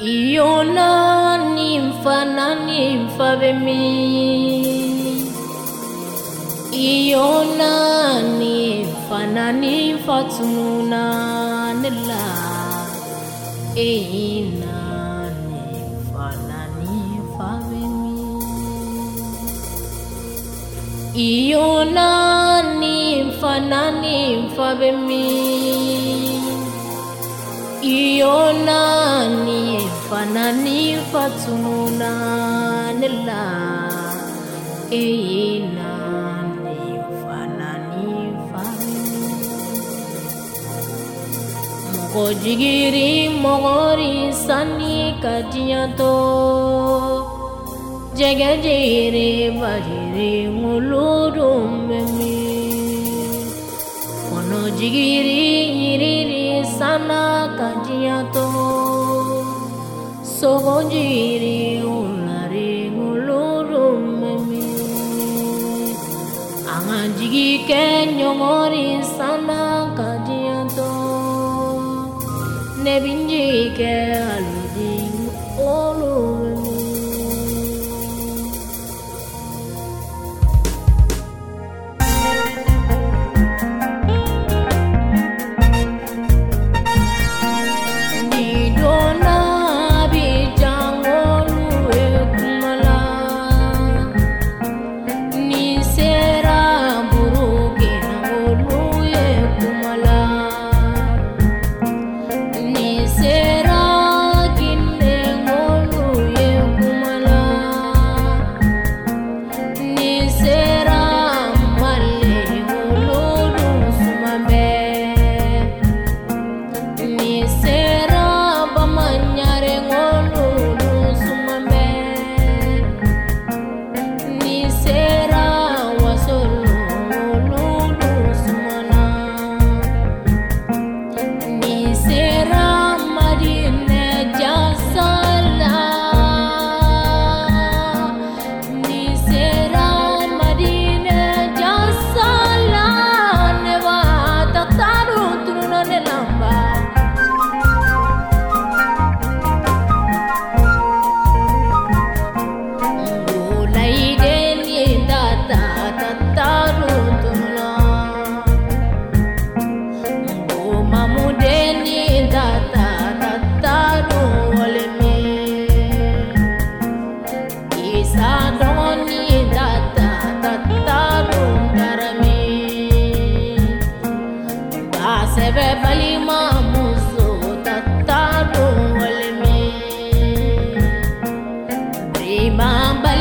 Iona ni mfanani mfalme, Iona ni mfanani fatununa nela, Ina ni mfanani mfalme, Iona ni mfanani mfalme. Iona ni fanani fatununa nila Eina ni fanani fami Mogo jigiri mogori sani kadiyato Jega jiri bajiri nguludum memi Kono jigiri yiriri sana kajiato Sogo jiri ulari nguluru memi Anga jigi ke nyongori sana kajiato Nebinji ke Prima balima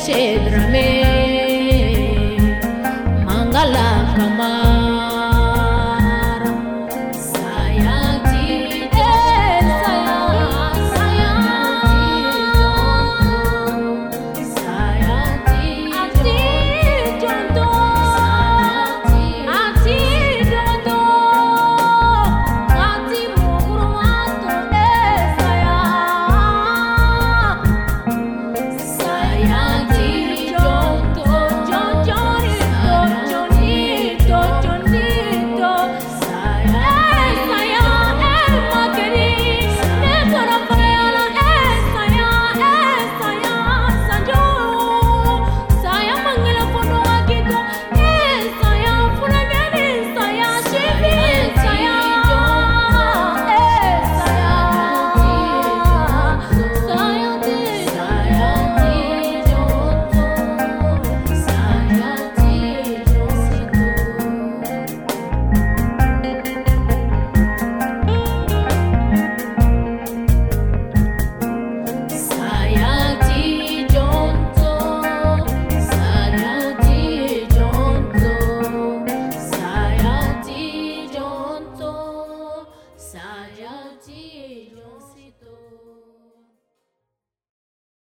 Shedramei